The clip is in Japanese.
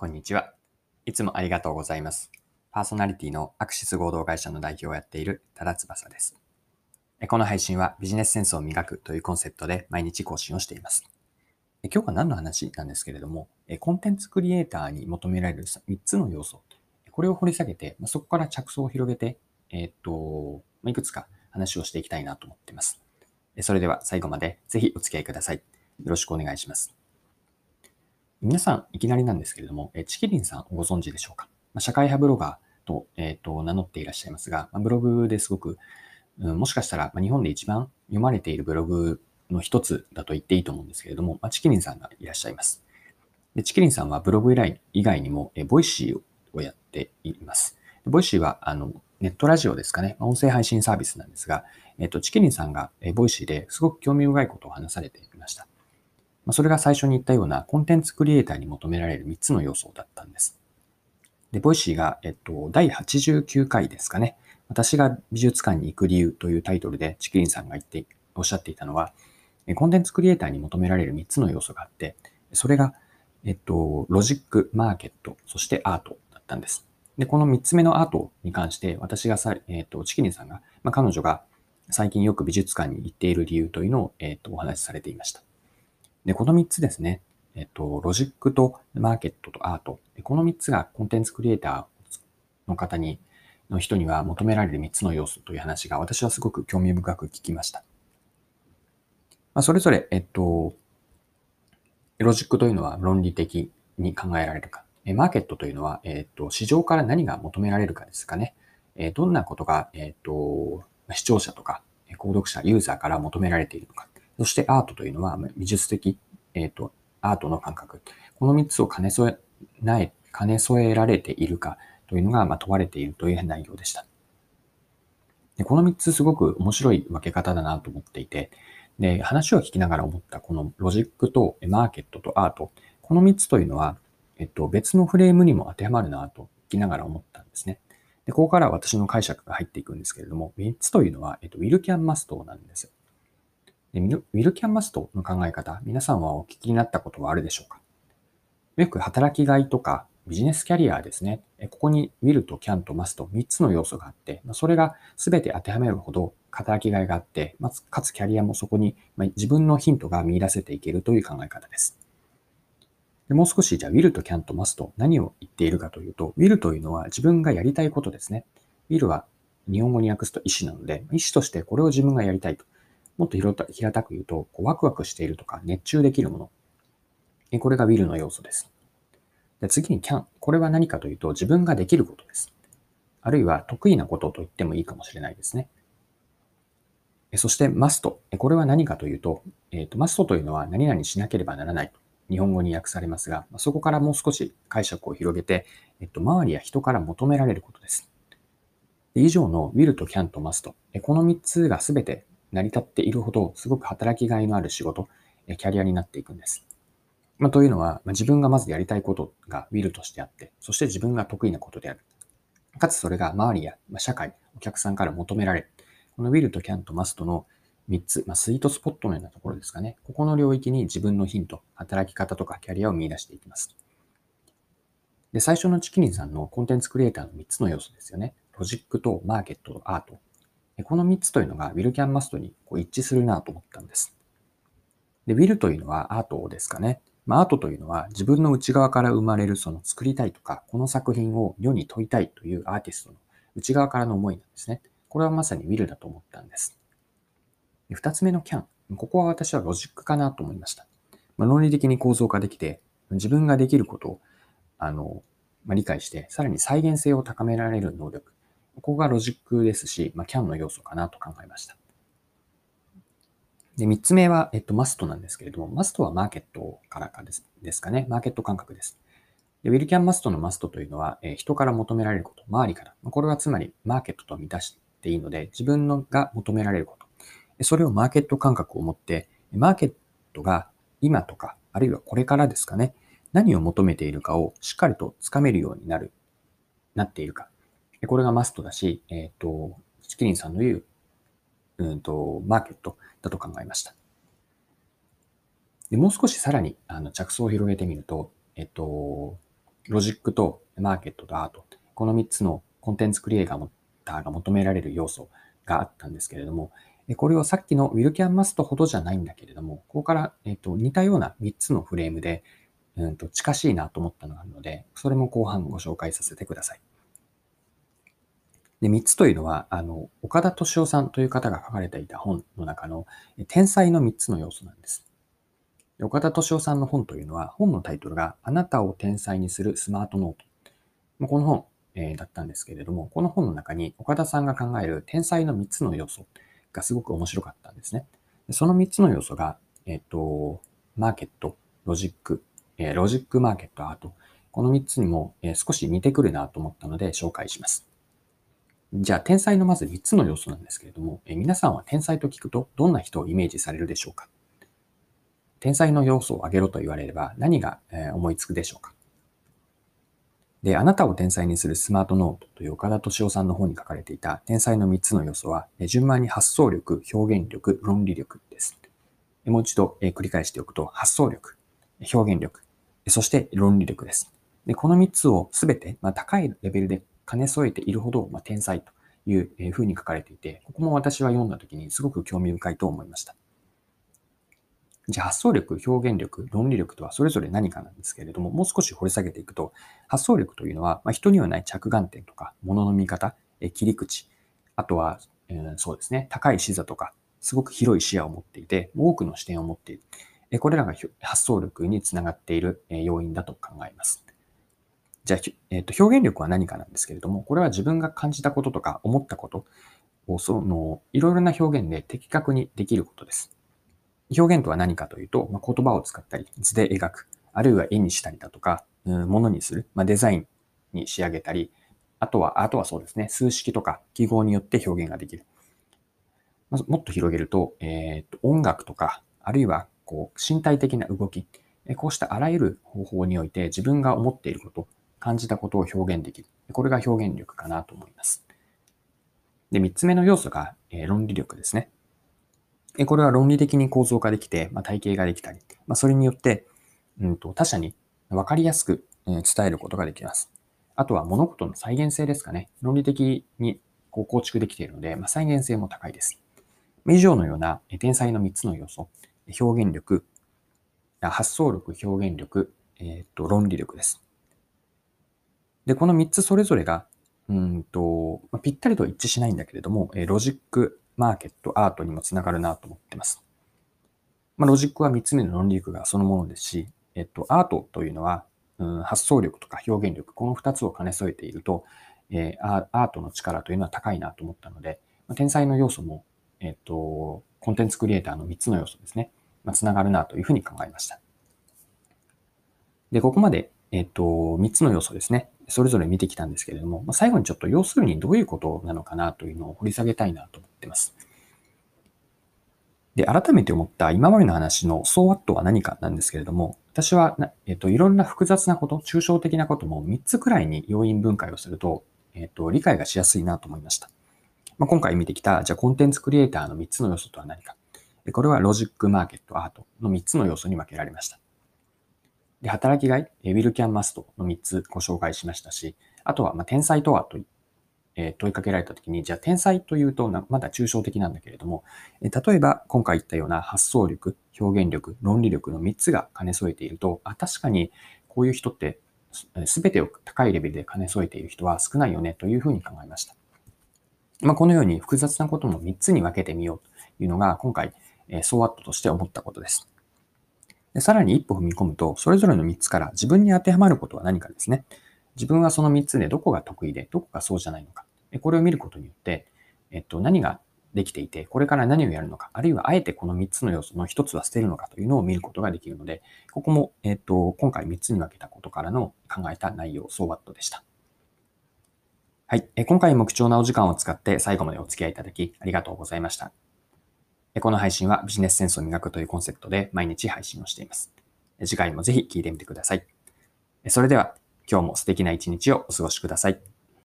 こんにちは。いつもありがとうございます。パーソナリティのアクシス合同会社の代表をやっている多田翼です。この配信はビジネスセンスを磨くというコンセプトで毎日更新をしています。今日は何の話なんですけれども、コンテンツクリエイターに求められる3つの要素、これを掘り下げて、そこから着想を広げて、えっと、いくつか話をしていきたいなと思っています。それでは最後までぜひお付き合いください。よろしくお願いします。皆さん、いきなりなんですけれども、えちきりんさんご存知でしょうか？ま社会派ブロガーと,、えー、と名乗っていらっしゃいますが、まブログですごく、うん、もしかしたらま日本で一番読まれているブログの一つだと言っていいと思うんですけれども、まちきりんさんがいらっしゃいます。でちきりんさんはブログ以来以外にも、え Voicy をやっています。 Voicy はあのネットラジオですかね、音声配信サービスなんですが、えっと、ちきりんさんがえ Voicy ですごく興味深いことを話されていました。まそれが最初に言ったようなコンテンツクリエイターに求められる3つの要素だったんです。で、 Voicy が、えっと、第89回ですかね。私が美術館に行く理由というタイトルでちきりんさんが言って、おっしゃっていたのは、コンテンツクリエイターに求められる3つの要素があって、それが、えっと、ロジック、マーケット、そしてアートだったんです。で、この3つ目のアートに関して、私がさ、えっと、チキリンさんが、まあ、彼女が最近よく美術館に行っている理由というのを、えっと、お話しされていました。で、この3つですね。えっと、ロジックとマーケットとアート。この3つがコンテンツクリエイターの方に、の人には求められる3つの要素という話が私はすごく興味深く聞きました。まあ、それぞれ、えっと、ロジックというのは論理的に考えられるか。マーケットというのは、えっと、市場から何が求められるかですかね。どんなことが、えっと、視聴者とか、購読者、ユーザーから求められているのか。そしてアートというのは美術的、えっ、ー、と、アートの感覚。この3つを兼ね添え、ない、兼ね添えられているかというのが、ま、問われているという内容でした。でこの3つすごく面白い分け方だなと思っていて、で、話を聞きながら思ったこのロジックとマーケットとアート、この3つというのは、えっと、別のフレームにも当てはまるなと聞きながら思ったんですね。で、ここから私の解釈が入っていくんですけれども、3つというのは、えっと、ウィルキャンマストなんです。でウィルキャンマストの考え方、皆さんはお聞きになったことはあるでしょうか？よく働きがいとかビジネスキャリアですね。ここに will と can と must 3つの要素があって、それが全て当てはめるほど働きがいがあって、かつキャリアもそこに自分のヒントが見出せていけるという考え方です。でもう少し、じゃあ will と can と must 何を言っているかというと、will というのは自分がやりたいことですね。will は日本語に訳すと意思なので、意思としてこれを自分がやりたいと。もっと平たく言うと、こうワクワクしているとか熱中できるもの。これが will の要素です。で次に can。これは何かというと、自分ができることです。あるいは得意なことと言ってもいいかもしれないですね。そして must。これは何かというと、え、ー、と、must というのは何々しなければならないと日本語に訳されますが、そこからもう少し解釈を広げて、えっと、周りや人から求められることです。以上の will と can と must。この3つがすべて成り立っているほど、すごく働きがいのある仕事、キャリアになっていくんです。まあ、というのは、まあ、自分がまずやりたいことがウィルとしてあって、そして自分が得意なことである。かつそれが周りや、まあ、社会、お客さんから求められ。このウィルとキャンとマストの3つ、まあ、スイートスポットのようなところですかね。ここの領域に自分のヒント、働き方とかキャリアを見出していきます。で、最初のチキリンさんのコンテンツクリエイターの3つの要素ですよね。ロジックとマーケットとアート。この3つというのが Will キャンマストにこう一致するなと思ったんです。で、Will というのはアートですかね。まあ、アートというのは自分の内側から生まれるその作りたいとか、この作品を世に問いたいというアーティストの内側からの思いなんですね。これはまさに Will だと思ったんです。二つ目の Can。ここは私はロジックかなと思いました。まあ、論理的に構造化できて、自分ができることをあの、まあ、理解して、さらに再現性を高められる能力。ここがロジックですし、まあ、CAN の要素かなと考えました。で、三つ目は、えっと、マストなんですけれども、マストはマーケットからかですですかね。マーケット感覚です。で、ウィルキャンマストのマストというのは、えー、人から求められること、周りから。これはつまり、マーケットと満たしていいので、自分のが求められること。それをマーケット感覚を持って、マーケットが今とか、あるいはこれからですかね、何を求めているかをしっかりとつかめるようになる、なっているか。これがマストだし、えっ、ー、と、チキリンさんの言う、うんと、マーケットだと考えました。でもう少しさらにあの着想を広げてみると、えっと、ロジックとマーケットとアート、この3つのコンテンツクリエイターが求められる要素があったんですけれども、これをさっきのウィルキャンマストほどじゃないんだけれども、ここから、えっと、似たような3つのフレームで、うんと、近しいなと思ったのがあるので、それも後半ご紹介させてください。で、3つというのは、あの、岡田敏夫さんという方が書かれていた本の中の、天才の3つの要素なんです。岡田敏夫さんの本というのは、本のタイトルが、あなたを天才にするスマートノート。この本、えー、だったんですけれども、この本の中に岡田さんが考える天才の3つの要素がすごく面白かったんですね。その3つの要素が、えっ、ー、と、マーケット、ロジック、えー、ロジックマーケット、アート。この3つにも、え少し似てくるなと思ったので紹介します。じゃあ、天才のまず3つの要素なんですけれども、え皆さんは天才と聞くとどんな人をイメージされるでしょうか？天才の要素を挙げろと言われれば何が、思いつくでしょうか？で、あなたを天才にするスマートノートという岡田敏夫さんの本に書かれていた天才の3つの要素は、順番に発想力、表現力、論理力です。もう一度繰り返しておくと、発想力、表現力、そして論理力です。でこの3つをすべて、まあ、高いレベルで兼ね添えているほど、まあ、天才というふうに書かれていて、ここも私は読んだときにすごく興味深いと思いました。じゃあ発想力、表現力、論理力とはそれぞれ何かなんですけれども、もう少し掘り下げていくと、発想力というのは、まあ、人にはない着眼点とか、物の見方、え切り口、あとは、えー、そうですね、高い視座とか、すごく広い視野を持っていて、多くの視点を持っている。えこれらが発想力につながっている要因だと考えます。じゃあ、えー、と表現力は何かなんですけれども、これは自分が感じたこととか思ったことを、その、いろいろな表現で的確にできることです。表現とは何かというと、まあ、言葉を使ったり、図で描く、あるいは絵にしたりだとか、うん、ものにする、まあ、デザインに仕上げたり、あとは、あとはそうですね、数式とか記号によって表現ができる。まずもっと広げると、えー、と音楽とか、あるいはこう身体的な動き、こうしたあらゆる方法において自分が思っていること、感じたことを表現できる。これが表現力かなと思います。で、三つ目の要素が、え論理力ですね。これは論理的に構造化できて、まあ、体系ができたり、まあ、それによって、うんと、他者に分かりやすく伝えることができます。あとは物事の再現性ですかね。論理的にこう構築できているので、まあ、再現性も高いです。以上のような天才の3つの要素、表現力、発想力、表現力、えー、と論理力です。で、この3つそれぞれが、うんと、まあ、ぴったりと一致しないんだけれども、えロジック、マーケット、アートにもつながるなと思ってます。まあ、ロジックは3つ目の論理力がそのものですし、えっと、アートというのは、うん、発想力とか表現力、この2つを兼ね添えていると、えー、アートの力というのは高いなと思ったので、まあ、天才の要素も、えっと、コンテンツクリエイターの3つの要素ですね、まあ、つながるなというふうに考えました。で、ここまで、えっと、3つの要素ですね。それぞれ見てきたんですけれども、ま、最後にちょっと要するにどういうことなのかなというのを掘り下げたいなと思ってます。で、改めて思った今までの話の So what は何かなんですけれども、私は、えっと、いろんな複雑なこと、抽象的なことも3つくらいに要因分解をすると、えっと、理解がしやすいなと思いました。まあ、今回見てきた、じゃあコンテンツクリエイターの3つの要素とは何か。これはロジック、マーケット、アートの3つの要素に分けられました。で、働きがい、ウィルキャンマストの3つご紹介しましたし、あとは、ま天才とはと、え問いかけられたときに、じゃあ天才というとまだ抽象的なんだけれども、え例えば今回言ったような発想力、表現力、論理力の3つが兼ね添えていると、あ、確かにこういう人って全てを高いレベルで兼ね添えている人は少ないよねというふうに考えました。まあ、このように複雑なことも3つに分けてみようというのが今回、えー、ソワットとして思ったことです。でさらに一歩踏み込むと、それぞれの3つから自分に当てはまることは何かですね。自分はその3つでどこが得意で、どこがそうじゃないのか。これを見ることによって、えっと、何ができていて、これから何をやるのか、あるいはあえてこの3つの要素の1つは捨てるのかというのを見ることができるので、ここも、えっと、今回3つに分けたことからの考えた内容、総バットでした。はい。今回も貴重なお時間を使って最後までお付き合いいただきありがとうございました。この配信はビジネスセンスを磨くというコンセプトで毎日配信をしています。次回もぜひ聴いてみてください。それでは今日も素敵な一日をお過ごしください。